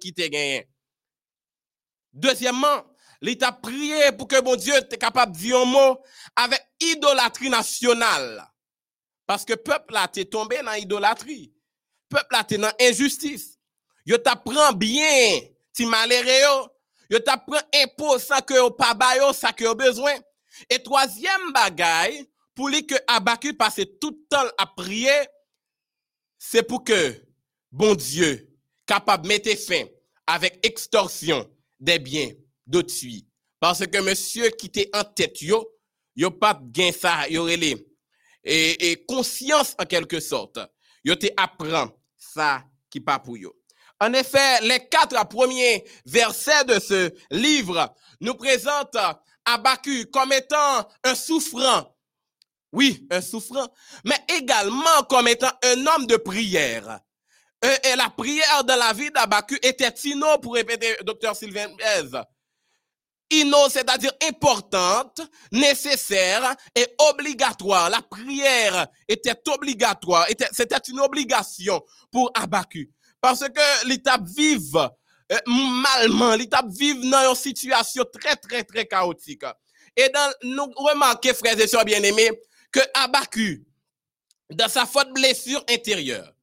qui te gagné. Deuxièmement, l'État prié pour que mon Dieu soit capable de dire un mot avec idolâtrie nationale. Parce que peuple là, t'es tombé dans l'idolâtrie. Peuple là, t'es dans injustice. Yo t'apprend bien, ti maléré yo. T'apprend impôt ça que yo pas ça que besoin. Et troisième bagaille, pour lui que Abacu passe tout le temps à prier, c'est pour que bon Dieu capable de mettre fin avec extorsion des biens d'autrui. Parce que monsieur qui était en tête, yo, yo pas gain ça, yo. Et, et conscience en quelque sorte. Yo te apprend ça qui pas pour yo. En effet, les quatre premiers versets de ce livre nous présentent Abacu comme étant un souffrant. Oui, un souffrant, mais également comme étant un homme de prière. Et, la prière dans la vie d'Abacu était inno, pour répéter docteur Sylvain Bez. Inno, c'est-à-dire importante, nécessaire et obligatoire. La prière était obligatoire, c'était une obligation pour Abacu. Parce que l'étape vive euh, malement, l'étape vive dans une situation très, très, très chaotique. Et dans, nous remarquons, frères et sœurs bien-aimés, que Abacu, dans sa faute blessure intérieure,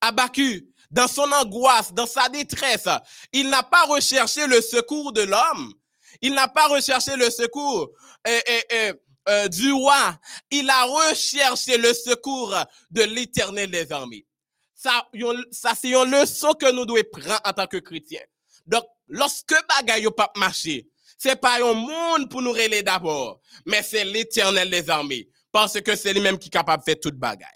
Abacu, dans son angoisse, dans sa détresse, il n'a pas recherché le secours de l'homme. Il n'a pas recherché le secours euh, euh, euh, du roi. Il a recherché le secours de l'éternel des armées. Ça, ça c'est une leçon que nous devons prendre en tant que chrétiens. Donc, lorsque bagaille pas marché, c'est pas un monde pour nous relayer d'abord, mais c'est l'éternel des armées. Parce que c'est lui-même qui est capable de faire toute bagaille.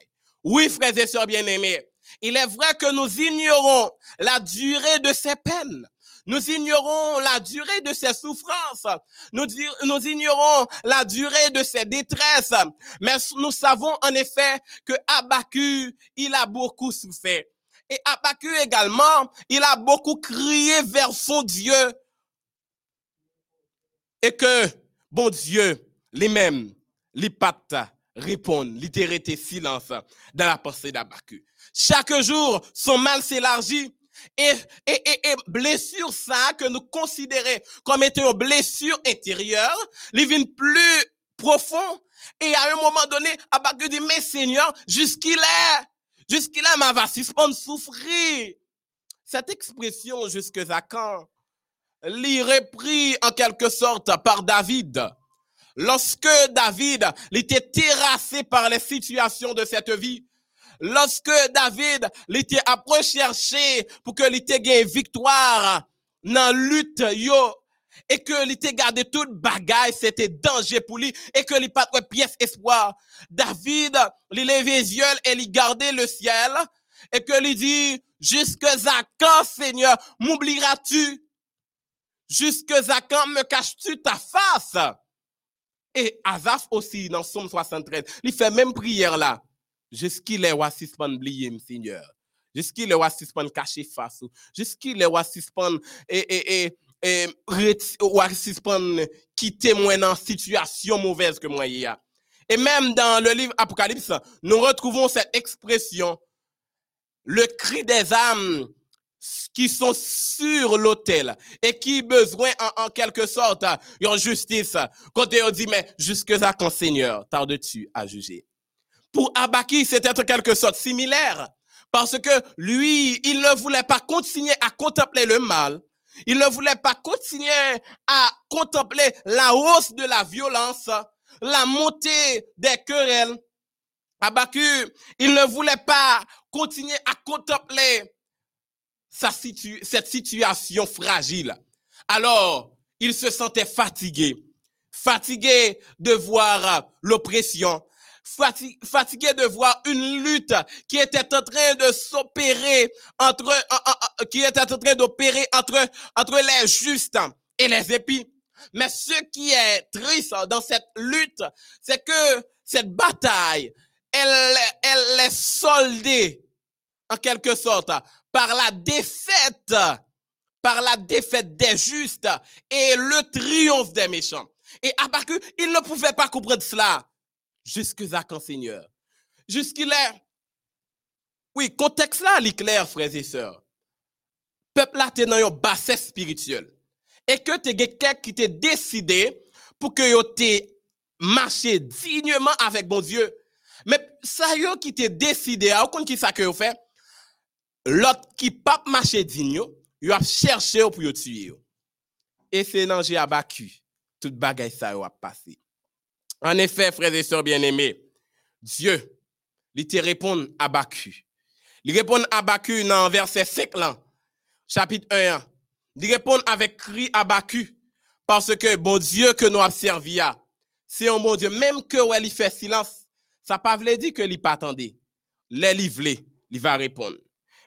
Oui, frères et sœurs bien-aimés, il est vrai que nous ignorons la durée de ses peines. Nous ignorons la durée de ses souffrances. Nous, ignorons la durée de ses détresses. Mais nous savons en effet que Abacu, il a beaucoup souffert. Et Abacu également, il a beaucoup crié vers son Dieu. Et que, bon Dieu, lui-même, les pattes répondent, littérature silence dans la pensée d'Abacu. Chaque jour, son mal s'élargit et, et, et, blessure ça que nous considérons comme étant une blessure intérieure, les plus profond. Et à un moment donné, Abacu dit, mais Seigneur, jusqu'il est, jusqu'il est, ma va suspendre souffrir. Cette expression, jusque à quand, l'y repris en quelque sorte par David. Lorsque David était terrassé par les situations de cette vie, lorsque David était à rechercher pour que l'était gagne victoire dans lutte yo et que l'était gardé toute bagaille c'était danger pour lui et que lui pas de pièce espoir. David il levait les yeux et il gardait le ciel et que lui dit jusque à quand Seigneur m'oublieras-tu? Jusque à quand me caches-tu ta face? Et Azaf aussi dans Somme 73 il fait même prière là Jusqu'il est wassispan oublié, Seigneur. Jusqu'il est wassispan caché face. Jusqu'il est wassispan et et et wassispan qui témoigne dans situation mauvaise que moi y a. Et même dans le livre Apocalypse, nous retrouvons cette expression le cri des âmes qui sont sur l'autel et qui besoin en, quelque sorte en justice. Quand on dit mais jusque là quand Seigneur tarde-tu à juger? Pour Abaki, c'était en quelque sorte similaire. Parce que lui, il ne voulait pas continuer à contempler le mal. Il ne voulait pas continuer à contempler la hausse de la violence, la montée des querelles. Abacu, il ne voulait pas continuer à contempler cette situation fragile. Alors, il se sentait fatigué, fatigué de voir l'oppression, fatigué de voir une lutte qui était en train de s'opérer entre, qui était en train d'opérer entre, entre les justes et les épis. Mais ce qui est triste dans cette lutte, c'est que cette bataille, elle, elle est soldée, en quelque sorte, par la défaite, par la défaite des justes et le triomphe des méchants. Et à part que, il ne pouvait pas comprendre cela. Jusque-là quand, Seigneur? Jusqu'il est. Oui, contexte là, il clair, frères et sœurs. peuple là t'es dans une bassesse spirituelle. Et que t'es quelqu'un qui t'est décidé pour que t'es marché dignement avec bon Dieu. Mais ça yo qui t'est décidé, à aucun qui ça que fait, l'autre qui pas marché digne, yo a cherché pour yo tuer. Et c'est dans j'ai abattu tout bagay ça a passé. En effet, frères et sœurs bien-aimés, Dieu, il te répond à Bacu. Il répond à Bacu dans verset 5 là, chapitre 1. Il répond avec cri à parce que bon Dieu que nous avons servi, c'est un bon Dieu. Même que ouais, il fait silence, ça pas veut dire que il pas attendait. Les il va répondre.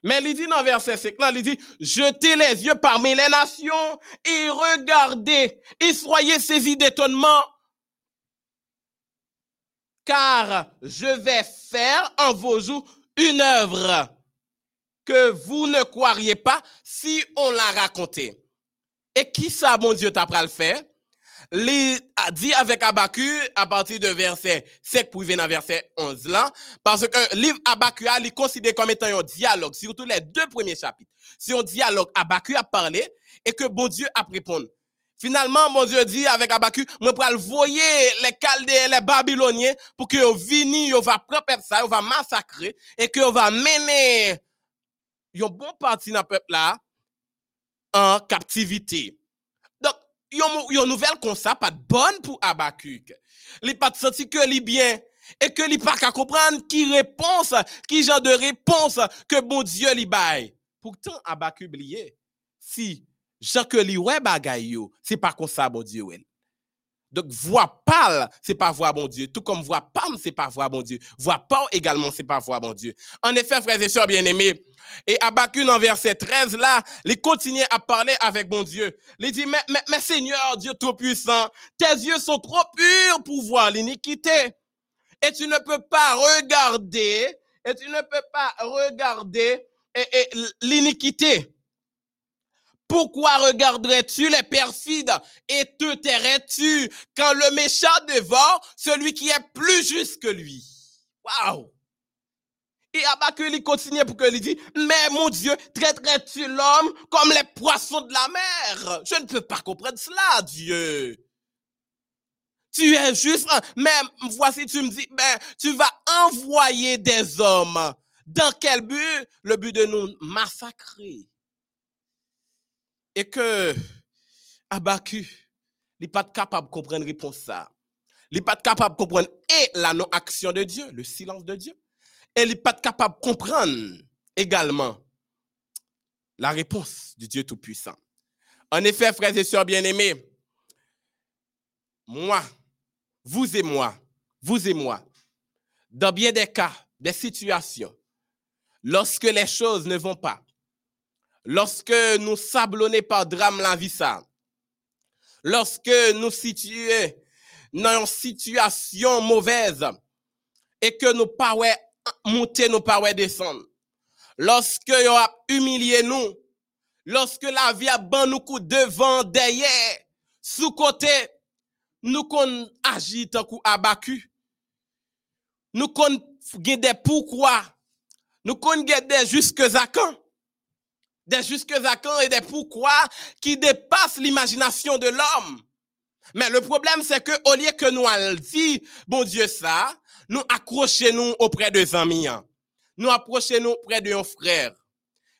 Mais il dit dans verset 5, là, il dit, jetez les yeux parmi les nations et regardez et soyez saisis d'étonnement car je vais faire en vos jours une œuvre que vous ne croiriez pas si on l'a raconté. Et qui ça, mon Dieu, t'a pas le faire? A dit avec Abacu à partir de verset 7 pour venir verset 11 là, parce que livre Abacu, il considéré comme étant un dialogue, surtout les deux premiers chapitres. C'est un dialogue, Abacu a parlé et que bon Dieu a répondu. Finalement, mon Dieu dit avec Abacu, moi pour le voyer les Chaldéens, les Babyloniens, pour que vini, yo va prendre ça, on va massacrer, et que va mener un bon parti dans le peuple là, en captivité. Donc, yon nouvelle comme ça, pas bonne pour Abacuc. Il pas senti que li bien, et que li pas qu'à comprendre qui réponse, qui genre de réponse que bon Dieu li baille. Pourtant, Abacuc oublié, si Jean que li ouais bagay yo, c'est pas comme ça bon Dieu. Donc voix parle, c'est pas voix bon Dieu, tout comme voix pam, c'est pas voix bon Dieu. Voix pas également, c'est pas voix bon Dieu. En effet, frères et sœurs bien-aimés, et Abacuc en verset 13 là, il continue à parler avec bon Dieu. Il dit mais, Seigneur Dieu tout puissant, tes yeux sont trop purs pour voir l'iniquité. Et tu ne peux pas regarder, et tu ne peux pas regarder l'iniquité. Pourquoi regarderais-tu les perfides et te tairais-tu quand le méchant dévore celui qui est plus juste que lui? Waouh! Et Abacuc, il continue pour que lui dit, mais mon Dieu, traiterais-tu l'homme comme les poissons de la mer? Je ne peux pas comprendre cela, Dieu. Tu es juste, mais voici, tu me dis, ben, tu vas envoyer des hommes. Dans quel but? Le but de nous massacrer et que Abacu, n'est pas capable de comprendre réponse ça. Il n'est pas capable de comprendre et la non-action de Dieu, le silence de Dieu. Et il n'est pas capable de comprendre également la réponse du Dieu Tout-Puissant. En effet, frères et sœurs bien-aimés, moi, vous et moi, vous et moi, dans bien des cas, des situations, lorsque les choses ne vont pas, lorsque nous sablonnons par drame la vie ça, lorsque nous situons dans une situation mauvaise et que nous pas monter, nous pas descendre, lorsque nous a nous, lorsque la vie a ban nous devant, derrière, sous côté, nous qu'on agit tant coup abacu, nous qu'on des pourquoi, nous qu'on des jusque à quand, des jusque à quand et des pourquoi qui dépassent l'imagination de l'homme. Mais le problème, c'est que au lieu que nous allons dire, bon Dieu, ça, nous accrochons-nous auprès de amis. Hein. Nous approchons-nous auprès de nos frères.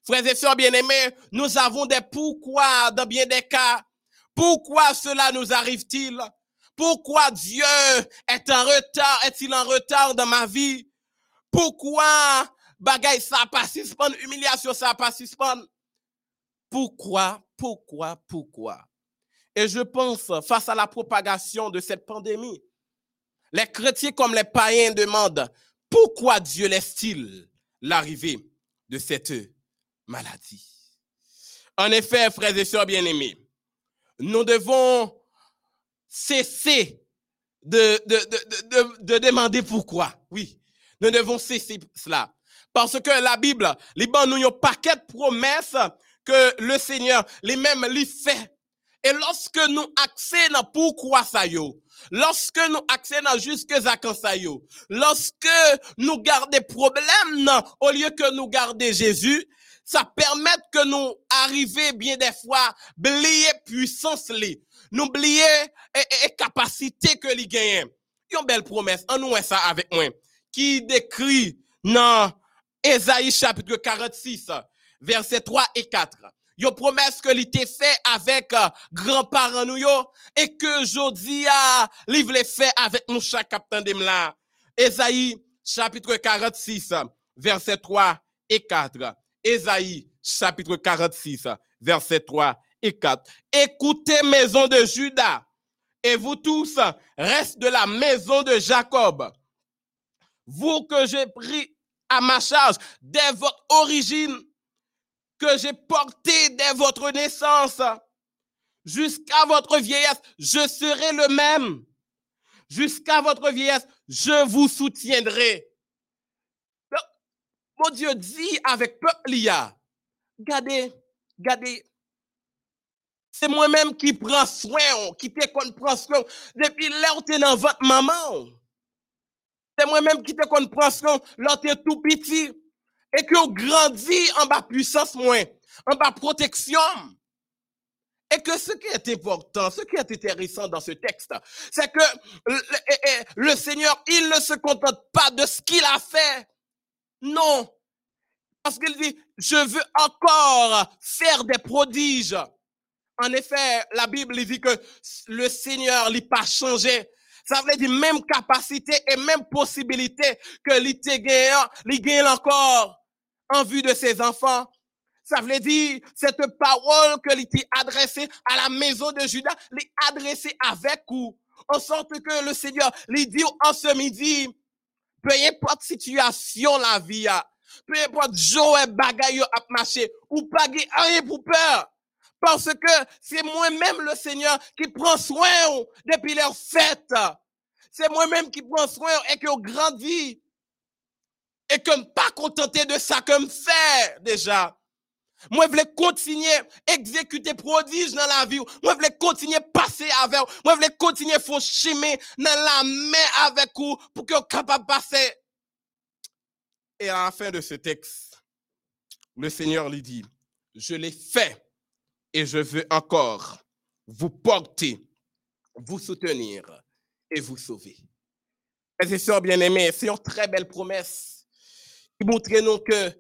Frères et sœurs bien-aimés, nous avons des pourquoi dans bien des cas. Pourquoi cela nous arrive-t-il? Pourquoi Dieu est en retard, est-il en retard dans ma vie? Pourquoi bagaille ça pas suspendre, humiliation ça pas suspendre? Pourquoi, pourquoi, pourquoi? Et je pense, face à la propagation de cette pandémie, les chrétiens comme les païens demandent, pourquoi Dieu laisse-t-il l'arrivée de cette maladie? En effet, frères et sœurs bien-aimés, nous devons cesser de, de, de, demander pourquoi. Oui, nous devons cesser cela. Parce que la Bible, les nous un paquet de que le Seigneur lui-même lui fait. Et lorsque nous accédons pourquoi ça yo, lorsque nous accédons jusqu'à quand ça yo, lorsque nous gardons des problèmes, au lieu que nous garder Jésus, ça permet que nous arrivions bien des fois, oublier puissance nous oublier et, et, capacité que li gagne. Une belle promesse, en nous ça avec moi, qui décrit dans Esaïe chapitre 46, versets 3 et 4. Une promesse que l'était fait avec euh, grands-parents nous yo, et que aujourd'hui, a livre les fait avec nous chaque capitaine de là. Esaïe chapitre 46, verset 3 et 4. Esaïe chapitre 46, verset 3 et 4. Écoutez, maison de Judas, et vous tous, reste de la maison de Jacob. Vous que j'ai pris à ma charge dès votre origine, que j'ai porté dès votre naissance, jusqu'à votre vieillesse, je serai le même. Jusqu'à votre vieillesse, je vous soutiendrai. Mon Dieu dit avec peuple regardez, regardez, c'est moi-même qui prends soin, qui te qu'on depuis l'heure où dans votre maman. C'est moi-même qui te qu'on soin lorsque tout petit et que vous grandit en bas puissance moins, en bas protection. Et que ce qui est important, ce qui est intéressant dans ce texte, c'est que le, le, Seigneur, il ne se contente pas de ce qu'il a fait. Non. Parce qu'il dit, je veux encore faire des prodiges. En effet, la Bible dit que le Seigneur n'a pas changé. Ça veut dire même capacité et même possibilité que l'ité gagne encore en vue de ses enfants. Ça veut dire cette parole que l'ité adressée à la maison de Judas, l'est adressée avec vous. En sorte que le Seigneur lui dit en ce midi, peu importe situation la vie, peu importe joie bagaille à marcher, ou pas rien pour peur. Parce que c'est moi-même le Seigneur qui prend soin depuis leur fête. C'est moi-même qui prend soin et qui grandit. Et que pas contenté de ça comme fait déjà. Moi, je voulais continuer à exécuter prodige dans la vie. Moi, je voulais continuer à passer avec vous. Moi, je voulais continuer à faire dans la main avec vous pour que vous capable de passer. Et à la fin de ce texte, le Seigneur lui dit, je l'ai fait et je veux encore vous porter, vous soutenir et vous sauver. Mes et sœurs bien-aimés, c'est une très belle promesse qui montre nous que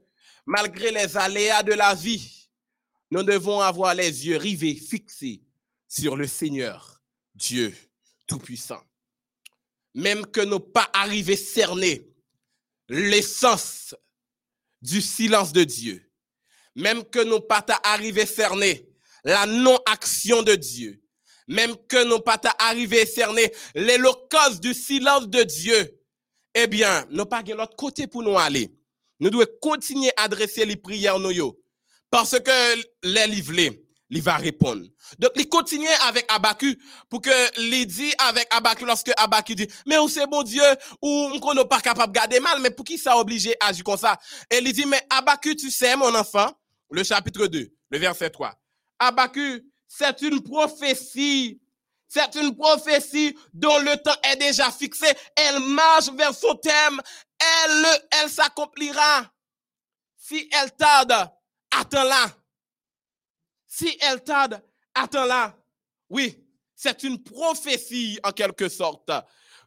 malgré les aléas de la vie, nous devons avoir les yeux rivés, fixés sur le Seigneur, Dieu Tout-Puissant. Même que nous pas arrivé cerner l'essence du silence de Dieu, même que nous pas arrivé cerner la non-action de Dieu, même que nous pas arrivé à cerner l'éloquence du silence de Dieu, eh bien, nous pas de l'autre côté pour nous aller. Nous devons continuer à adresser les prières nous parce que les livres, il va répondre. Donc, il continue avec Abacu pour que il avec Abacu lorsque Abacu dit, mais où c'est bon Dieu, ou on n'est pas capable de garder mal, mais pour qui ça obligé à agir comme ça? Et il dit, mais Abacu, tu sais, mon enfant, le chapitre 2, le verset 3. Abacu, c'est une prophétie. C'est une prophétie dont le temps est déjà fixé. Elle marche vers son thème. Elle, elle s'accomplira. Si elle tarde, attends-la. Si elle tarde, attends-la. Oui, c'est une prophétie en quelque sorte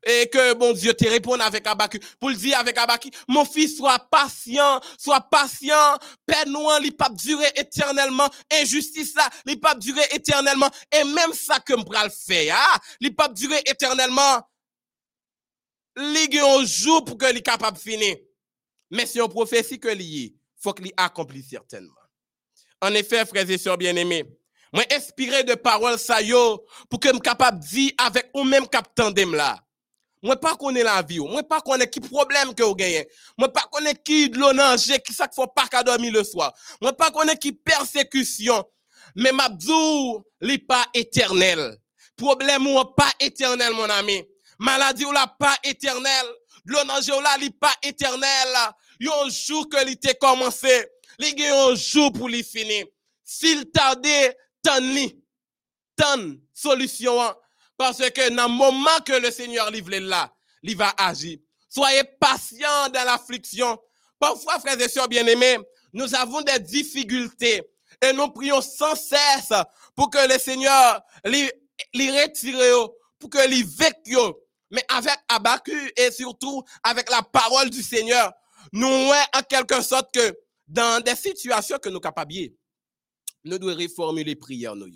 et que bon Dieu te réponde avec Abacu. Pour le dire avec Abacu, mon fils, sois patient, sois patient. Père noir, il pas durer éternellement. Injustice là, il pas durer éternellement. Et même ça que le faire, ah, il pas durer éternellement. Il un jour pour que est capable de finir. Mais c'est une prophétie que lié, faut qu'il accomplisse certainement. En effet, frères et sœurs bien-aimés, moi inspiré de paroles ça yo pour que me capable dire avec ou même captant là. Moi pas connais la vie, moi pas connais qui problème que vous gagnez. Moi pas connais qui de l'onanger, qui ça faut pas qu'à dormir le soir. Moi pas connais qui persécution. Mais m'abdou, li pas éternel. Problème ou pas éternel mon ami. Maladie ou la pas éternel. L'onanger ou la li pas éternel. Yon jour que li t'est commencé, li gen un jour pour li finir. S'il tardait, tant li, tant solution parce que dans le moment que le Seigneur livre là, il va agir. Soyez patient dans l'affliction. Parfois, frères et sœurs bien-aimés, nous avons des difficultés et nous prions sans cesse pour que le Seigneur les, retire, pour que les vécu. Mais avec Abacu et surtout avec la parole du Seigneur, nous en quelque sorte que dans des situations que nous capables, nous devons reformuler prières nous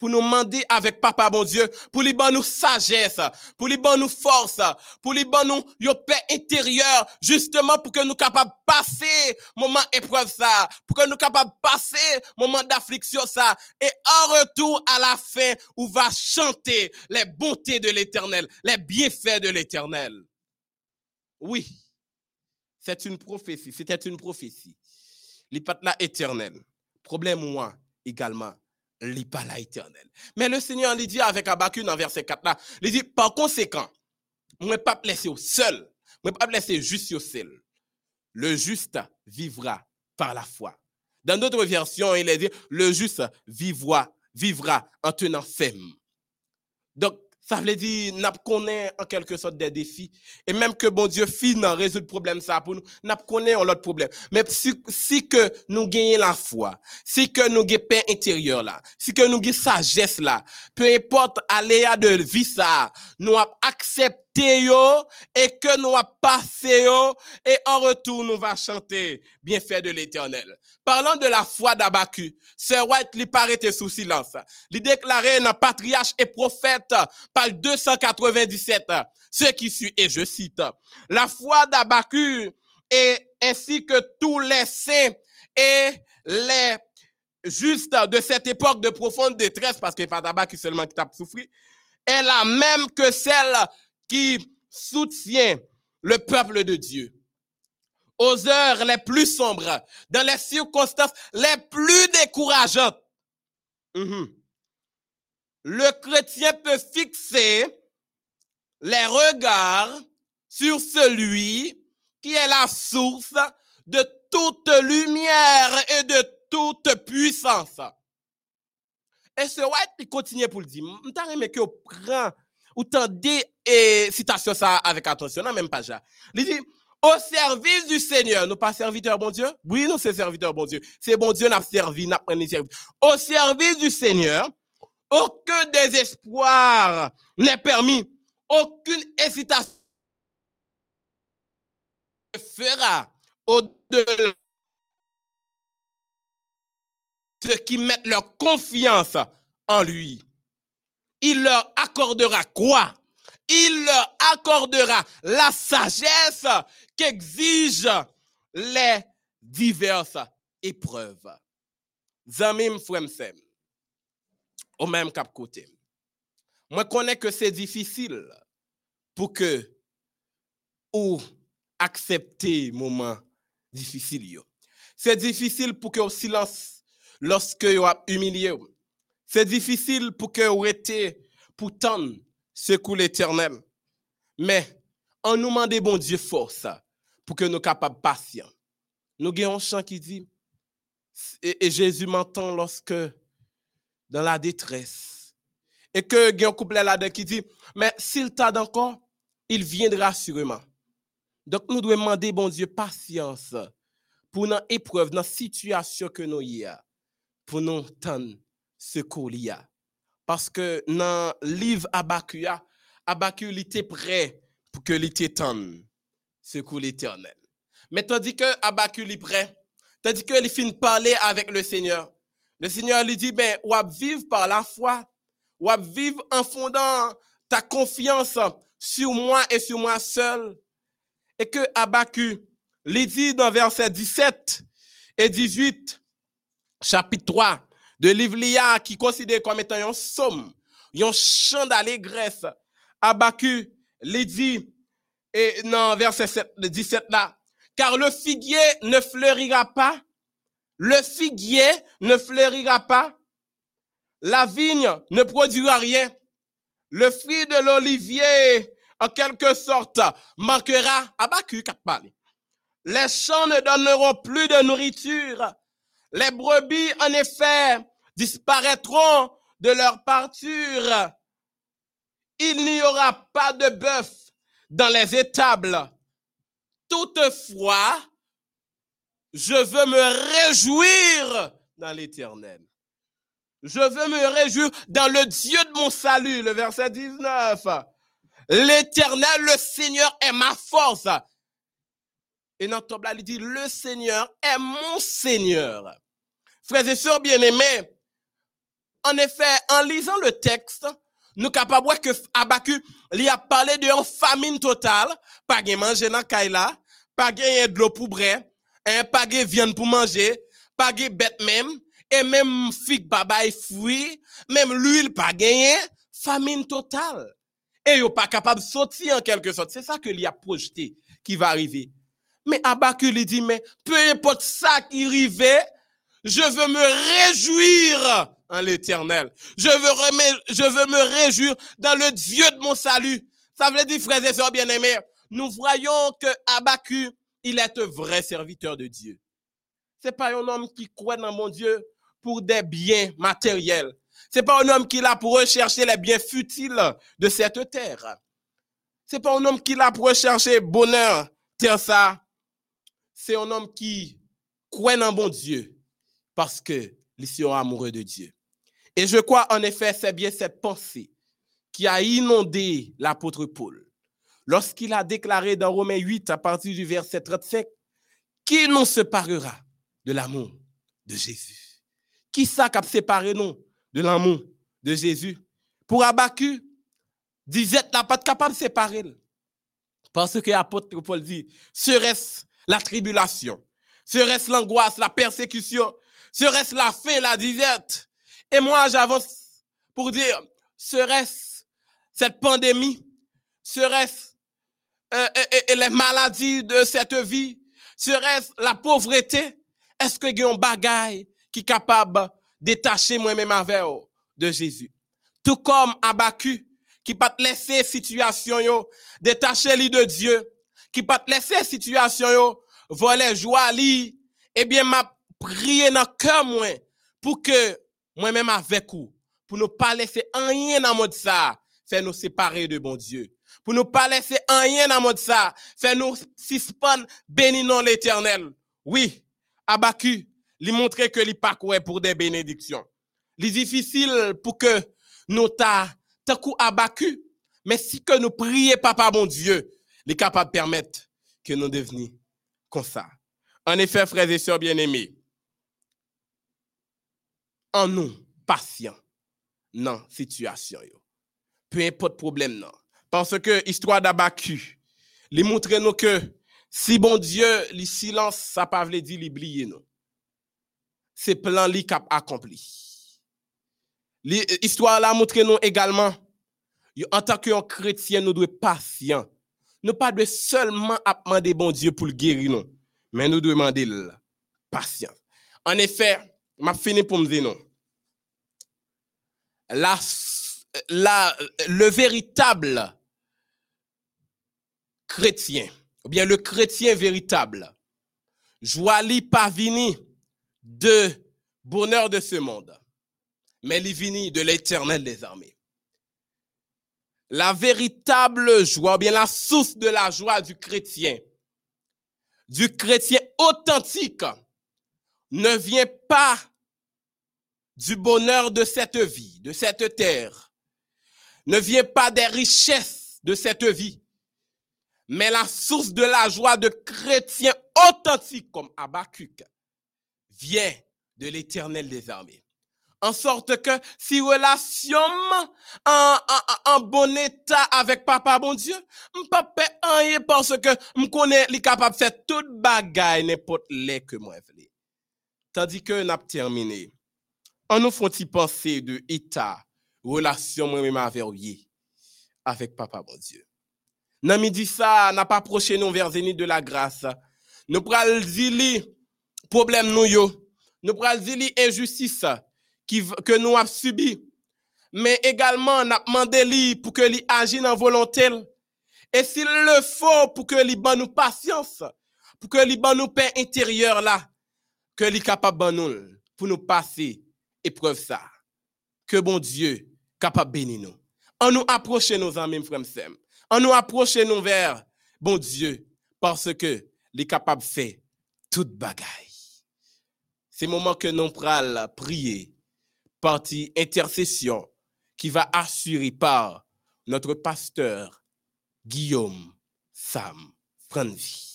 pour nous demander avec papa bon Dieu, pour lui donner nous sagesse, pour lui donner nous force, pour lui donner nous yo paix intérieure, justement pour que nous capables passer moment épreuve ça, pour que nous capables passer moment d'affliction ça, et en retour à la fin, où va chanter les bontés de l'éternel, les bienfaits de l'éternel. Oui, c'est une prophétie, c'était une prophétie. Les là éternel. Problème moi également lit pas la éternel. Mais le Seigneur lui dit avec Abacu dans verset 4 là, il dit par conséquent, ne pas laisser au seul, ne pas laisser juste au seul. Le juste vivra par la foi. Dans d'autres versions, il est dit le juste vivra, vivra en tenant ferme. Donc ça veut dire, n'a connaît en quelque sorte des défis. Et même que bon Dieu finit résoudre le problème ça pour nous, n'a connaît l'autre problème. Mais si, que nous gagnons la foi, si que nous gagnons paix intérieure là, si que nous gagnons sagesse là, peu importe aléa de vie ça, nous accepté et que nous a passé et en retour nous va chanter bienfait de l'éternel. Parlant de la foi d'Abacu, Sir White lui paraît sous silence. Il déclarait dans patriarche et prophète par 297 ce qui suit et je cite la foi d'Abacu ainsi que tous les saints et les justes de cette époque de profonde détresse parce que pas d'Abacu seulement qui t'a souffert est la même que celle qui soutient le peuple de Dieu. Aux heures les plus sombres, dans les circonstances les plus décourageantes. Mhm. Le chrétien peut fixer les regards sur celui qui est la source de toute lumière et de toute puissance. Et ce White, il continue pour le dire. Je que prend ou tendez et citation ça avec attention, non, même pas ça. Il dit, au service du Seigneur, nous pas serviteurs bon Dieu? Oui, nous c'est serviteurs bon Dieu. C'est bon Dieu n'a servi, n'a servi. Au service du Seigneur, aucun désespoir n'est permis, aucune hésitation ne fera au-delà ceux qui mettent leur confiance en lui il leur accordera quoi? Il leur accordera la sagesse qu'exigent les diverses épreuves. Zamim Fwemsem, au même cap côté. Moi, connais que c'est difficile pour que ou accepter moment difficile. C'est difficile pour que au silence lorsque vous humilié. C'est difficile pour que vous été pour tendre ce coup l'éternel. Mais on nous demande bon Dieu force pour que nous soyons capables. Nous avons un chant qui dit, et, Jésus m'entend lorsque dans la détresse. Et que il y a un couplet là-dedans qui dit, mais s'il t'a encore, il viendra sûrement. Donc nous devons demander bon Dieu patience pour nos épreuves, dans la situation que nous y a, pour nous tendre ce Parce que dans le livre Abacuya, Abacu était prêt pour que ce coup l'éternel. Mais tandis que Abacu est prêt, tandis qu'il finit de parler avec le Seigneur, le Seigneur lui dit, ben, ou vivre par la foi, ou vivre en fondant ta confiance sur moi et sur moi seul. Et que Abacu lui dit dans verset 17 et 18, chapitre 3, de Livlia qui considère comme étant un somme, un chant d'allégresse. Abacu les et dans verset 7, 17 là, car le figuier ne fleurira pas, le figuier ne fleurira pas, la vigne ne produira rien, le fruit de l'olivier, en quelque sorte, manquera. Abacu, parler. Les champs ne donneront plus de nourriture. Les brebis, en effet, disparaîtront de leur parture. Il n'y aura pas de bœuf dans les étables. Toutefois, je veux me réjouir dans l'éternel. Je veux me réjouir dans le Dieu de mon salut, le verset 19. L'éternel, le Seigneur est ma force. Et dans là, il dit, le Seigneur est mon Seigneur. Frères et sœurs bien-aimés, en effet, en lisant le texte, nous capables de voir que Abacu, il a parlé d'une famine totale, pas de manger dans Kaila, pas de l'eau pour boire, hein, pas de viande pour manger, pas de bête même, et même fig baba et fruits, même l'huile pas gagné, famine totale. Et il pas capable de sortir en quelque sorte. C'est ça que lui a projeté qui va arriver. Mais Abacu lui dit, mais peu importe ça qui arrivait, je veux me réjouir en l'éternel. Je veux, me réjouir dans le Dieu de mon salut. Ça veut dire, frères et sœurs bien-aimés, nous voyons que Abacu, il est un vrai serviteur de Dieu. C'est pas un homme qui croit dans mon Dieu pour des biens matériels. C'est pas un homme qui là pour rechercher les biens futiles de cette terre. C'est pas un homme qui là pour rechercher bonheur, terre ça. C'est un homme qui croit dans bon Dieu parce que il est amoureux de Dieu. Et je crois en effet, c'est bien cette pensée qui a inondé l'apôtre Paul lorsqu'il a déclaré dans Romains 8 à partir du verset 35 qui nous séparera de l'amour de Jésus. Qui ça qui a séparé nous de l'amour de Jésus? Pour Abacu, disait n'a pas capable de séparer. Parce que l'apôtre Paul dit, serait-ce la tribulation, serait-ce l'angoisse, la persécution, serait-ce la faim, la disette, et moi, j'avance pour dire, serait-ce cette pandémie, serait-ce euh, les maladies de cette vie, serait-ce la pauvreté, est-ce que y a un bagage qui est capable de détacher moi-même avec de Jésus? Tout comme Abacu, qui te laisser situation yo, détacher lui de Dieu, qui te laisser situation yo, voler joie li, eh bien, m'a prié dans cœur moi, pour que moi-même avec vous, pour ne pas laisser rien dans mode ça, faire nous séparer de bon Dieu. Pour ne pas laisser rien dans mode ça, faire nous suspendre, bénir non l'éternel. Oui, Abacu, lui montrer que lui pas pour des bénédictions. C'est difficile pour que nous ta, Abacu, mais si que nous prions papa bon Dieu, il est capable de permettre que nous devenions comme ça. En effet, frères et sœurs bien-aimés, en nous patient dans situation yo. Peu importe problème non. Parce que histoire d'Abacu, lui montre nous que si bon Dieu li silence ça pas veut dire l'oublier nous. C'est plan li cap accompli. L'histoire là montre nous également en tant que chrétien nous devons patient. Nous pas de seulement demander bon Dieu pour le guérir nous, mais nous devons demander patience. En effet, m'a fini pour me dire non. La, le véritable chrétien, ou bien le chrétien véritable, joie pas vini de bonheur de ce monde, mais vini de l'éternel des armées. La véritable joie, ou bien la source de la joie du chrétien, du chrétien authentique, ne vient pas du bonheur de cette vie, de cette terre, ne vient pas des richesses de cette vie, mais la source de la joie de chrétiens authentiques comme Abacuc vient de l'éternel des armées. En sorte que si relation en, en, bon état avec papa bon Dieu, pas rien parce que je connais les capable de faire toute bagaille n'importe les que moi Tandis que n'a terminé. On nous font penser de état, relation moi-même avec avec papa bon Dieu. N'a dit ça, n'a pas approché nous vers zénith de la grâce. Nous pral dire problème nous yo. Nous pral dire injustice qui que nous avons subi. Mais également n'a demandé lui pour que lui agisse en volonté. Et s'il le faut pour que lui ban nous patience, pour que lui ban nous paix intérieure là, que lui capable nous pour nous passer épreuve ça. Que bon Dieu capable bénir nous. On nous approche nos amis, frères et On nous approche nous vers bon Dieu parce que est capable de faire toute bagaille. C'est le moment que nous prenons prier, partie intercession, qui va assurer par notre pasteur Guillaume Sam Franvi.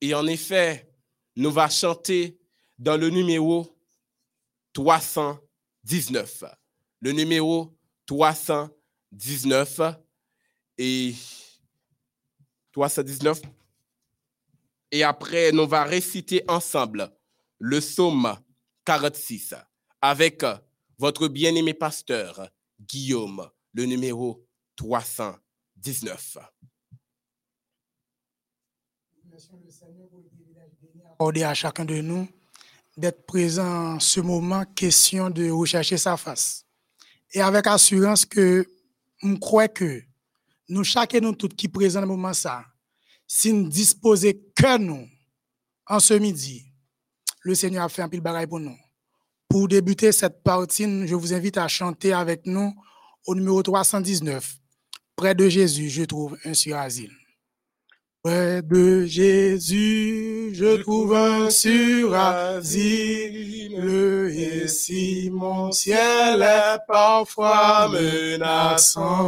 Et en effet, nous va chanter dans le numéro 319. Le numéro 319 et 319. Et après, nous va réciter ensemble le psaume 46 avec votre bien-aimé pasteur Guillaume, le numéro 319. Merci le Seigneur pour le accordé à chacun de nous d'être présent en ce moment, question de rechercher sa face. Et avec assurance que, je crois que nous, chacun nous tous qui présent dans moment ça, si nous disposons que nous, en ce midi, le Seigneur a fait un pile bagaille pour nous. Pour débuter cette partie, je vous invite à chanter avec nous au numéro 319. Près de Jésus, je trouve un surasile. Près de Jésus, je trouve un surasile, et si mon ciel est parfois menaçant,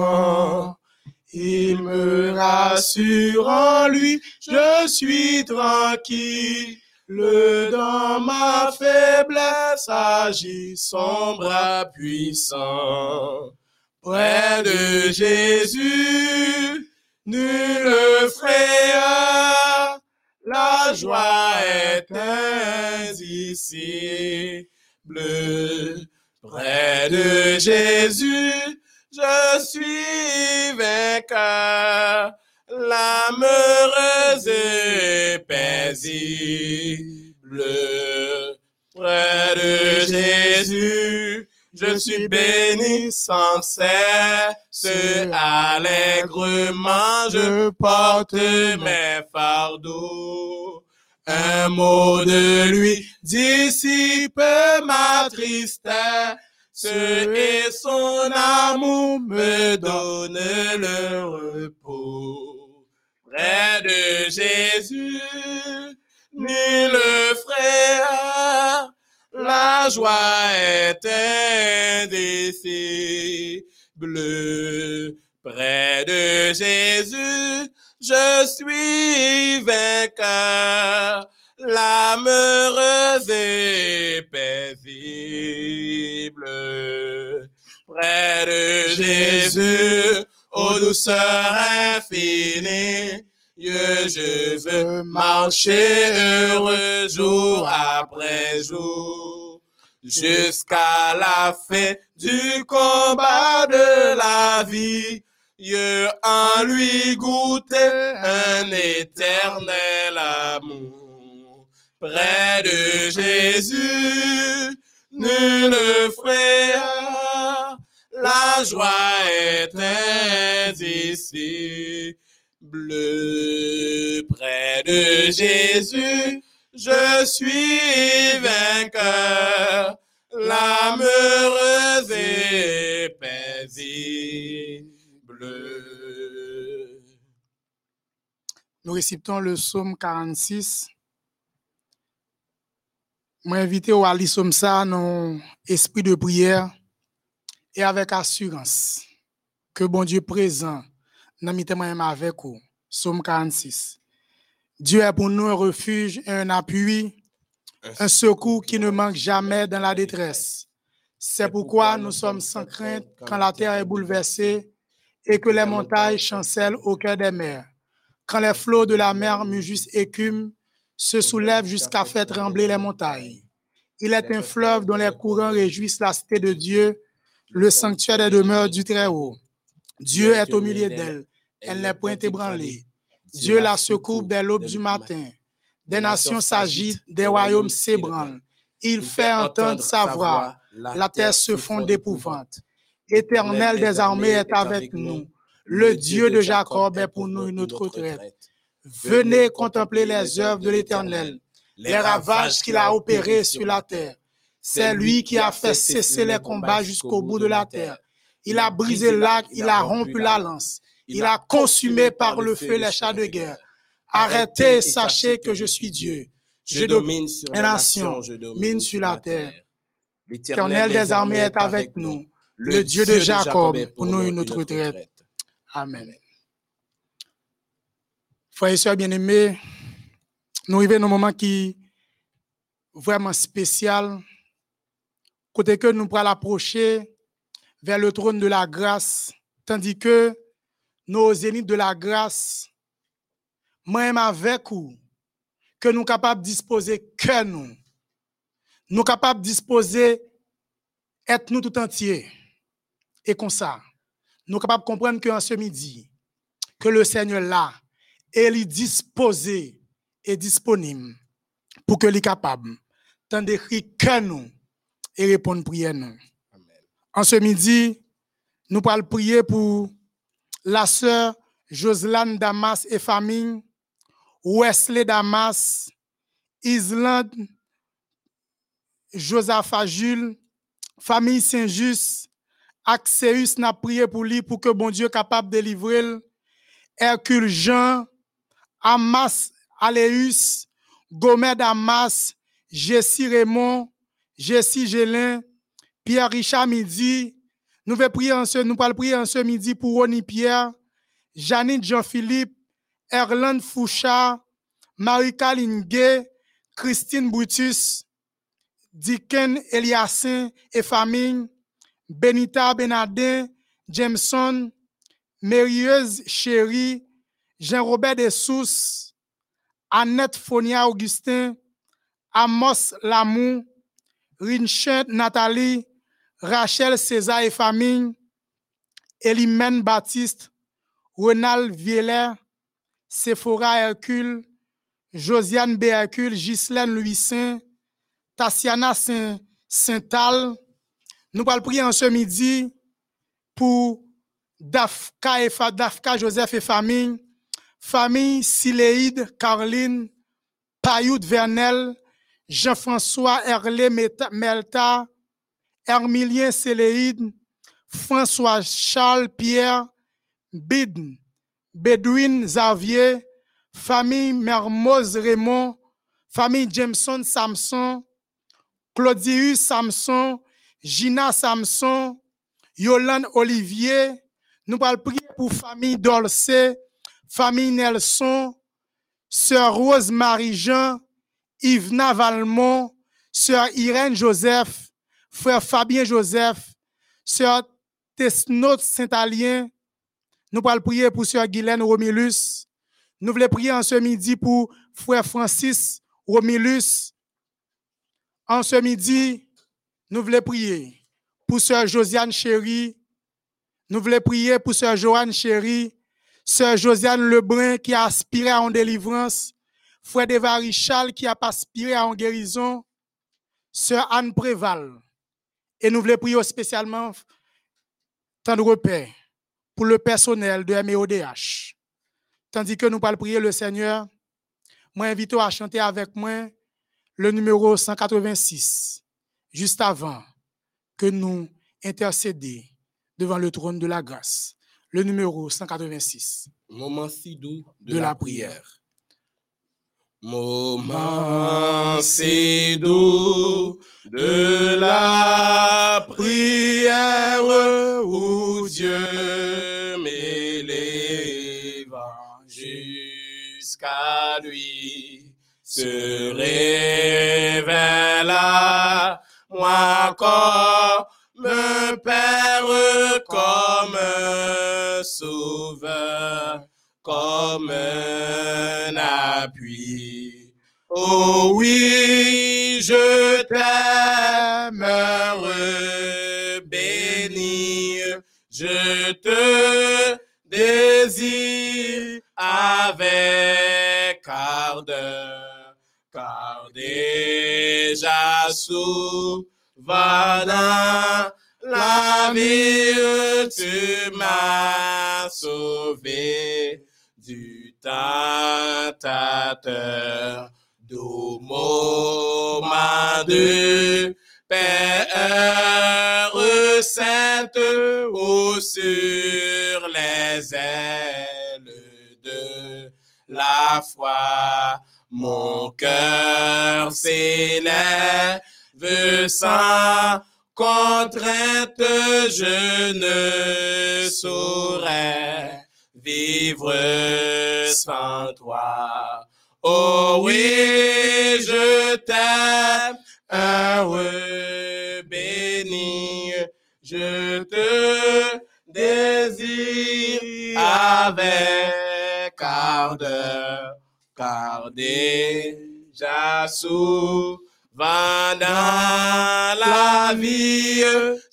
il me rassure en lui, je suis tranquille. Le dans ma faiblesse agit son bras puissant. Près de Jésus, nul frayeur, la joie est indicible. Près de Jésus, je suis vainqueur, l'âme heureuse et paisible. Près de Jésus, je suis béni sans cesse, allègrement je porte mes fardeaux. Un mot de lui dissipe ma tristesse, et son amour me donne le repos. Près de Jésus, nul frère, la joie est indicible. Près de Jésus, je suis vainqueur, l'âme heureuse et paisible. Près de Jésus, ô douceur infinie, je veux marcher heureux jour après jour, jusqu'à la fin du combat de la vie. Je en lui goûter un éternel amour. Près de Jésus, nul frère, la joie est indicible. Près de Jésus, je suis vainqueur, l'âme heureuse et paisible. Nous récitons le psaume 46. Moi, invité au Ali ça dans esprit de prière et avec assurance que bon Dieu présent dans même avec vous. Psaume 46. Dieu est pour nous un refuge et un appui, un secours qui ne manque jamais dans la détresse. C'est pourquoi nous sommes sans crainte quand la terre est bouleversée et que les montagnes chancellent au cœur des mers. Quand les flots de la mer mugissent écument, se soulèvent jusqu'à faire trembler les montagnes. Il est un fleuve dont les courants réjouissent la cité de Dieu, le sanctuaire des demeures du Très-Haut. Dieu est au milieu d'elle. Elle n'est point ébranlée. Dieu la secoue dès l'aube du matin. Des nations s'agitent, des royaumes s'ébranlent. Il fait entendre sa voix. La terre se fond d'épouvante. Éternel des armées est avec nous. Le Dieu de Jacob est pour nous une autre retraite. Venez contempler les œuvres de l'Éternel, les ravages qu'il a opérés sur la terre. C'est lui qui a fait cesser les combats jusqu'au bout de la terre. Il a brisé l'arc, il a rompu la lance. Il a consumé par le feu les chats de guerre. Arrêtez, sachez que je suis Dieu. Je domine sur les nations, je domine sur la terre. L'éternel des armées est avec nous. Le Dieu de Jacob pour nous une autre retraite. Amen. Frères et sœurs bien-aimés, nous arrivons dans un moment qui est vraiment spécial, côté que nous pourrons approcher vers le trône de la grâce, tandis que nos zéniths de la grâce, même avec vous, que nous sommes capables de disposer que nous, nous sommes capables de disposer être nous tout entiers. Et comme ça, nous sommes capables de comprendre qu'en ce midi, que le Seigneur là, est disposé et disponible pour que les capable tant d'écrire que nous et répondre prière nous. En ce midi, nous allons prier pour la sœur Joselane Damas et famille, Wesley Damas, Islande, Josaphat Jules, famille Saint-Just, Axeus n'a prié pour lui pour que bon Dieu capable de délivrer. le. Hercule Jean, Amas Aléus, Gomed Amas, Jessie Raymond, Jessie Gélin, Pierre Richard Midi. Nous allons prier en ce, en ce midi pour Ronnie Pierre, Janine Jean-Philippe, Erland Fouchard, Marie-Caline Christine Brutus, Dicken Eliassin et famille, Benita Benadin, Jameson, Mérieuse Chéri, Jean-Robert Dessous, Annette Fonia Augustin, Amos Lamou, Rinchet Nathalie, Rachel César et famille, Elimène Baptiste, Ronald Vieler, Sephora Hercule, Josiane B. Hercule, Ghislaine Louis-Saint, Tatiana Saint- Saint-Al. Nous allons prier en ce midi pour Dafka, et Dafka Joseph et famille, famille Siléide, Caroline, Payoud Vernel, Jean-François Herlé Melta, Hermilien Séléide, François Charles Pierre, Bidn, Bedouine Xavier, famille Mermoz Raymond, famille Jameson Samson, Claudius Samson, Gina Samson, Yolande Olivier. Nous allons prier pour famille Dolce, famille Nelson, sœur Rose Marie-Jean, Yvna Valmont, sœur Irène Joseph, frère Fabien Joseph, sœur Tesnot Saint-Alien. Nous allons prier pour sœur Guylaine Romilus. Nous voulons prier en ce midi pour frère Francis Romilus. En ce midi, nous voulons prier pour sœur Josiane Chéri. Nous voulons prier pour sœur Joanne Chéri, sœur Josiane Lebrun qui a aspiré une délivrance, frère Devary Charles qui a aspiré une guérison, sœur Anne Préval. Et nous voulons prier spécialement tant de repères pour le personnel de MEODH. Tandis que nous allons prier le Seigneur, moi invite à chanter avec moi le numéro 186, juste avant que nous intercédions devant le trône de la grâce. Le numéro 186. Moment si doux de, De la, la prière. Moment si doux de la prière où Dieu m'élève jusqu'à lui se révèle à moi comme Père, comme un sauveur, comme un appui. Oh oui, je t'aime, heureux, béni, je te désire avec ardeur, car déjà souvent dans la vie, tu m'as sauvé du tentateur, de Père sainte, haut sur les ailes de la la foi. Mon cœur s'élève sans contrainte, je ne saurais vivre sans toi. Oh oui, je t'aime, heureux, béni, je te désire avec ardeur, car déjà souvent dans la vie,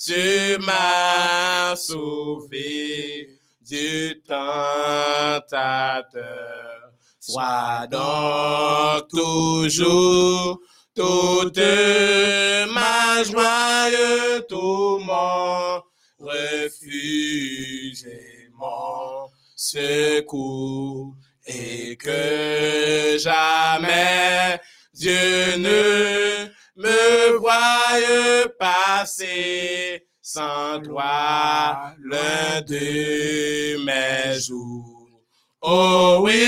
tu m'as sauvé du tentateur. Sois donc toujours toute ma joie, tout mon refuge et mon secours, et que jamais Dieu ne me voie passer sans toi l'un de mes jours. Oh oui,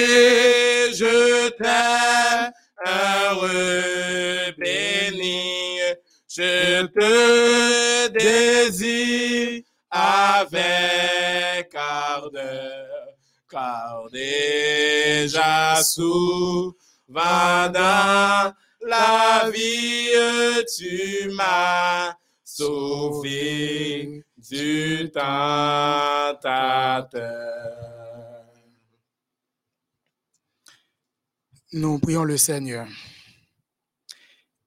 je t'aime, heureux, béni, je te désire avec ardeur, car déjà souvent dans la vie tu m'as sauvé du tentateur. Nous prions le Seigneur.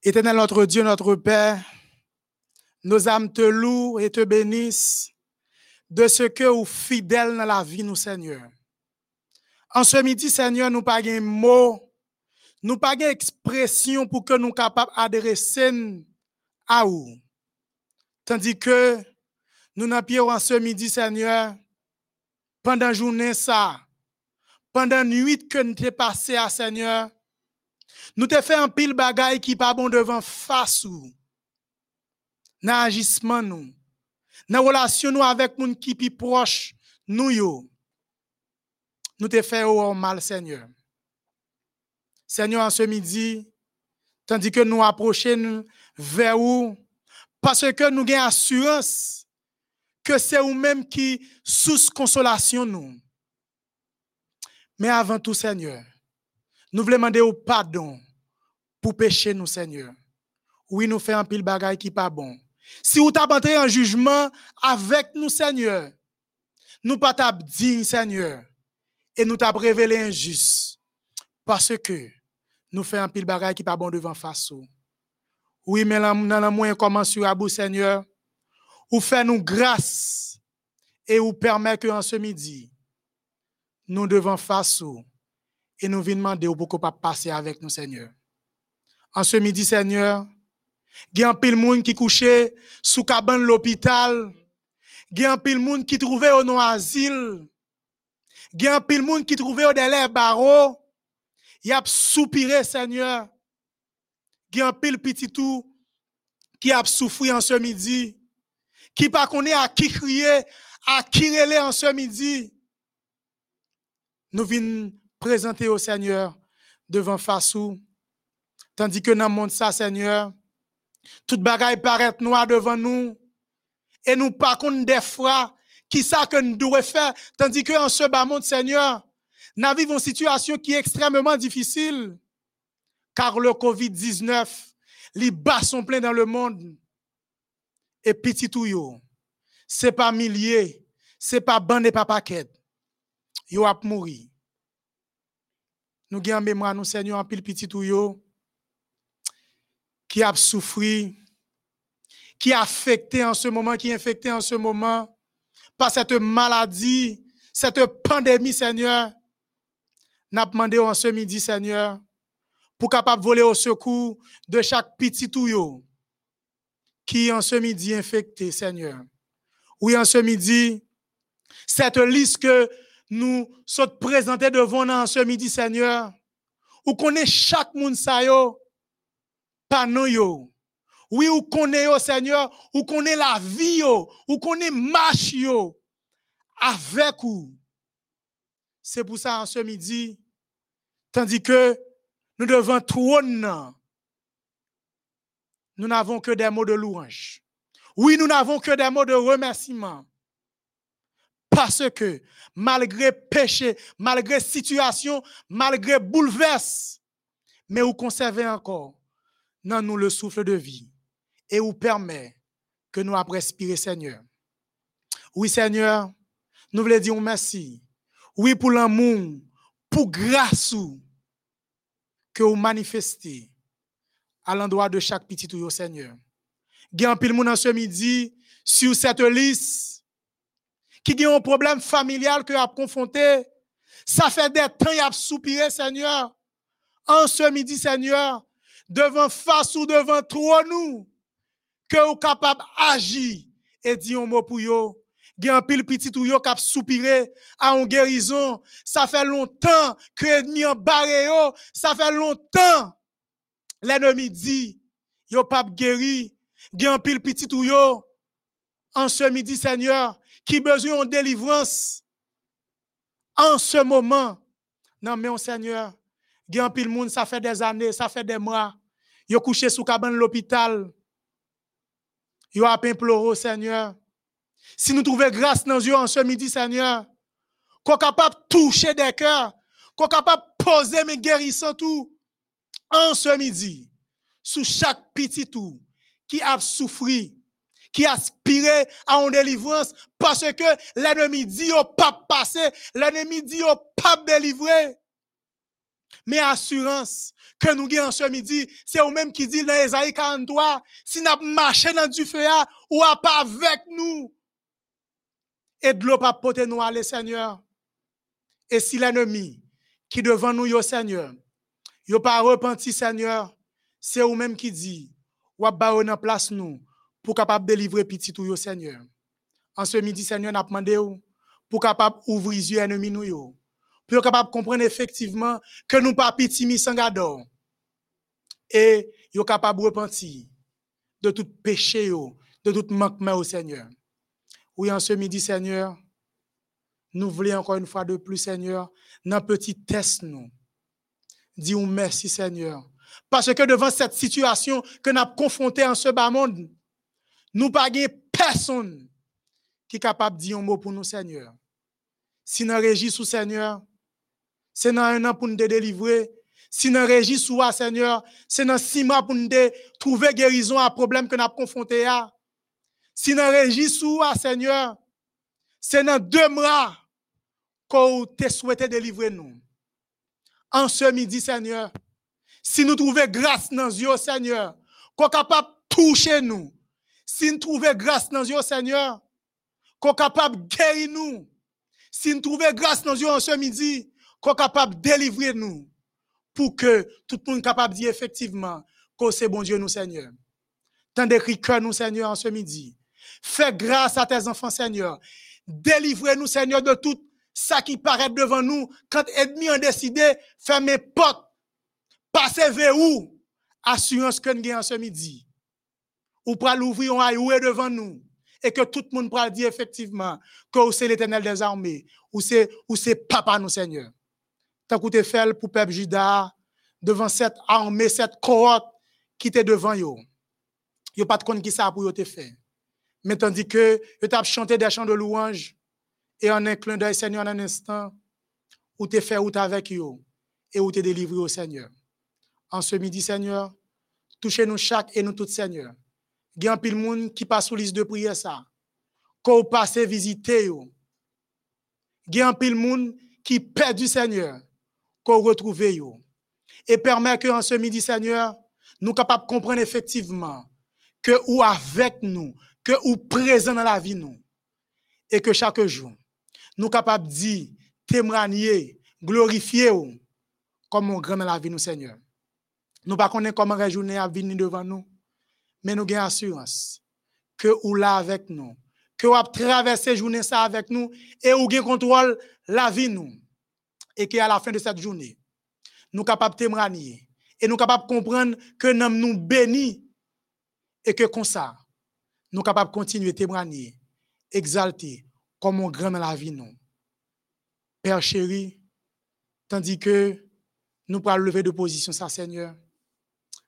Éternel notre Dieu, notre Père, nos âmes te louent et te bénissent de ce que vous fidèle dans la vie, nous, Seigneur. En ce midi, Seigneur, nous pas un mot, nous pas une expression pour que nous capables d'adresser à vous. Tandis que nous n'avons en ce midi, Seigneur, pendant journée, ça, pendant nuit que nous t'es passé à Seigneur, nous t'ai fait un pile bagaille qui pas bon devant face ou. Dans agissement nous. Dans relation nous avec moun qui plus nous yo. Nous t'ai fait au mal Seigneur. Seigneur en ce midi, tandis que nous approchons vers vous parce que nous avons assurance que c'est vous-même qui sous consolation nous. Mais avant tout, Seigneur, nous voulons demander au pardon pour pécher nous, Seigneur. Oui, nous faisons un pile bagaille qui pas bon. Si vous t'avez en jugement avec nous, Seigneur, nous pas dit, Seigneur, et nous t'avons révélé injuste. Parce que nous faisons un pile bagaille qui pas bon devant face. Oui, mais dans le à Seigneur, ou fait nous grâce et vous permet que en ce midi, nous devons face et nous venons demander pour pas passer avec nous, Seigneur. En ce midi, Seigneur, il y a un pile monde qui couchait sous cabane l'hôpital. Il y a un pile monde qui trouvait au non asile. Il y a un pile monde qui trouvait au délai barreau. Il a soupiré, Seigneur. Il y a un pile petit tout qui a souffert en ce midi. Qui pas connaît à qui crier, à qui relais en ce midi nous venons présenter au Seigneur devant Fassou. Tandis que dans le monde, ça, Seigneur, toute bagaille paraît noir devant nous. Et nous, par contre, des fois, qui ça que nous devons faire, tandis que en ce bas monde, Seigneur, nous vivons une situation qui est extrêmement difficile. Car le COVID-19, les bas sont pleins dans le monde. Et petit tout, c'est pas milliers, c'est pas bande et pas paquet yo ap mouri. Nous avons mémoire, nous Seigneur, en pile petit yo, qui a souffert, qui a affecté en ce moment, qui est infecté en ce moment par cette maladie, cette pandémie, Seigneur. N'a demandé en ce midi, Seigneur, pour capable voler au secours de chaque petit ou qui en ce midi infecté, Seigneur. Oui, en ce midi, cette liste que nous sommes présentés devant nous ce midi, Seigneur, ou connaît chaque monde ça nous. Oui, ou connaît yo, Seigneur, ou connaît la vie yo, ou connaît marche avec vous. C'est pour ça, en ce midi, Tandis que nous devons trône, nous n'avons que des mots de louange. Oui, nous n'avons que des mots de remerciement. Parce que malgré péché, malgré situation, malgré bouleverse, mais vous conservez encore dans nous le souffle de vie et vous permet que nous après Seigneur. Oui, Seigneur, nous voulons dire merci. Oui, pour l'amour, pour grâce que vous manifestez à l'endroit de chaque petit tout, Seigneur. Un pile monde ce midi sur cette liste qui a un problème familial que a confronté. Ça fait des temps qu'il a soupiré, Seigneur. En ce midi, Seigneur, devant face ou devant toi, nous, que vous capable d'agir et dire un mot pour vous. Il y a un pile petit ou yo cap soupiré à une guérison. Ça fait longtemps que l'ennemi en barré Ça fait longtemps. L'ennemi dit, yo pas guéri. Il y a un pile petit ou yo. En ce midi, Seigneur, qui besoin de délivrance. En ce moment. Non, mais on Seigneur, un pile monde, ça fait des années, ça fait des mois. Yo couché sous cabane l'hôpital. Yo a pleuré, Seigneur. Si nous trouvons grâce dans Dieu en ce midi, Seigneur, qu'on capable de toucher des cœurs, qu'on capable de poser mes guérissants tout en ce midi, sous chaque petit tout qui a souffert, qui aspirait à une délivrance, parce que l'ennemi dit au pas passé, l'ennemi dit au pas délivré. Mais assurance que nous avons ce midi, c'est au même qui dit dans Esaïe 43, si nous marché dans du feu, ou pas avec nous, et de l'eau pas porter nous aller, Seigneur. Et si l'ennemi qui devant nous, yo Seigneur, yo pas repenti, Seigneur, c'est vous même qui dit, ou en place nous pour capable délivrer petit tout, yo Seigneur. En ce midi, Seigneur, n'a demandé pour capable ouvrir les yeux ennemis nous yo. Pour capable comprendre effectivement que nous pas petit mi sangador. Et yo capable repentir de tout péché de tout manquement au Seigneur. Oui, en ce midi, Seigneur, nous voulons encore une fois de plus, Seigneur, dans petit test, nous. Disons merci, Seigneur. Parce que devant cette situation que nous avons confrontée en ce bas monde, nous pas personne qui est capable de dire un mot pour nous, Seigneur. Si nous régissons, Seigneur, c'est dans un an pour nous délivrer. Si nous régissons, Seigneur, c'est dans six mois pour nous trouver guérison à problème que nous avons confronté à. Si nous régissons, Seigneur, c'est dans deux mois qu'on te souhaité délivrer nous. En ce midi, Seigneur, si nous trouvons grâce dans Dieu, Seigneur, qu'on capable de toucher nous. Si nous trouvons grâce dans Dieu, Seigneur, qu'on capable de guérir nous. Si nous trouvons grâce dans Dieu en ce midi, qu'on capable de délivrer nous. Pour que tout le monde capable de dire effectivement que c'est bon Dieu nous, Seigneur. Tant d'écrit que nous, Seigneur, en ce midi. Fais grâce à tes enfants, Seigneur. Délivrez-nous, Seigneur, de tout ça qui paraît devant nous. Quand ennemis ont décidé, fermer porte, passer vers où? Assurance que nous avons ce midi. Ou pour l'ouvrir, on est devant nous. Et que tout le monde pourra dire effectivement que c'est l'éternel des armées. Ou c'est, ou c'est papa nous, Seigneur. T'as coûté fait pour peuple Judas devant cette armée, cette cohorte qui était devant eux. Yo pas de compte qui ça pour yo te faire. Mais tandis que tu as chanté des chants de louange et en un clin d'œil, Seigneur, en un instant, où tu fait avec eux et où tu délivré au Seigneur. En ce midi, Seigneur, touchez-nous chaque et nous tous, Seigneur. Il y a un pile monde qui passe sous liste de prière ça. Qu'on passe visiter yo. Il y a un pile monde qui perd du Seigneur. Qu'on retrouve yo. Et permet que en ce midi, Seigneur, nous capables de comprendre effectivement que ou avec nous, que ou présent dans la vie nous. Et que chaque jour, nous capables de dire, témoigner, glorifier comme on grand dans la vie nous, Seigneur. Nous ne connaissons pas comment la journée à venir nous, mais nous avons assurance que ou là avec nous, que ou traverser journée ça avec nous et ou gain contrôle la vie nous. Et qu'à la fin de cette journée, nous sommes capables de témoigner et nous sommes de comprendre que nous nous bénis et que comme ça, nous sommes capables de continuer à témoigner, exalter, comme on grand dans la vie, nous. Père chéri, tandis que nous pourrons lever de position Seigneur.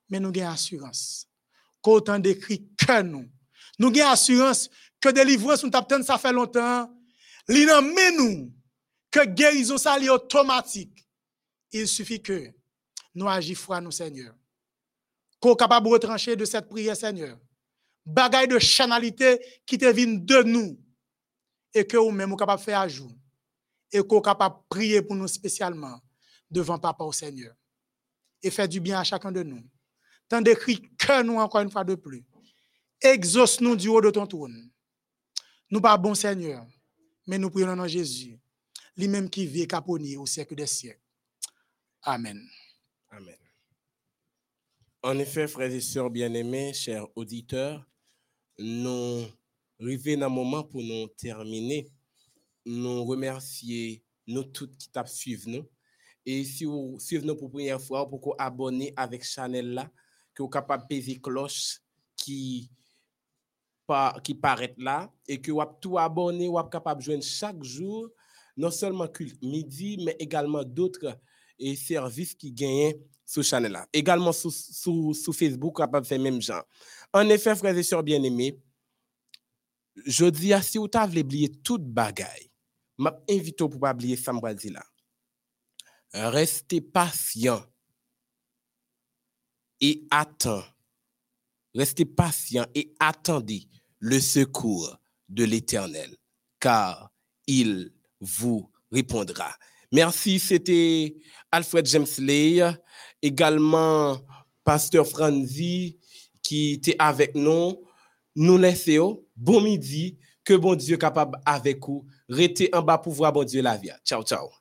Mais nous avons assurance qu'autant d'écrit que nous. Nous avons assurance que délivrance, nous avons ça fait longtemps. mais nous, que guérison, ça est automatique. Il suffit que nous agissions foi, nous, Seigneur. Qu'on capable de retrancher de cette prière, Seigneur. Bagaille de chanalité qui te vient de nous. Et que nous-mêmes, capable de faire à jour. Et qu'on capable de prier pour nous spécialement devant Papa au Seigneur. Et faire du bien à chacun de nous. Tant d'écrit que nous encore une fois de plus. Exauce-nous du haut de ton trône. Nous pas bon Seigneur, mais nous prions dans Jésus, lui-même qui vit et au siècle des siècles. Amen. Amen. En effet, frères et sœurs bien-aimés, chers auditeurs, nous arrivons dans un moment pour nous terminer. Nous remercier nous tous qui t'ont suivi nous. Et si vous suivez nous pour la première fois, vous abonner avec Chanel là, que vous capable payer cloche qui qui paraît là et que vous tout abonné, vous capable de joindre chaque jour, non seulement culte midi, mais également d'autres et services qui gagnent sur Chanel là. Également sur, sur, Facebook, capable faire même genre. En effet, frères et sœurs bien-aimés, je dis à si vous avez oublié toute bagaille, m'invite pour pas oublier ça là. Restez patient et attends. Restez patient et attendez le secours de l'Éternel, car il vous répondra. Merci, c'était Alfred James Lay, également Pasteur Franzi qui était avec nous. Nous laissons bon midi, que bon Dieu capable avec vous. Restez en bas pour voir bon Dieu la vie. Ciao, ciao.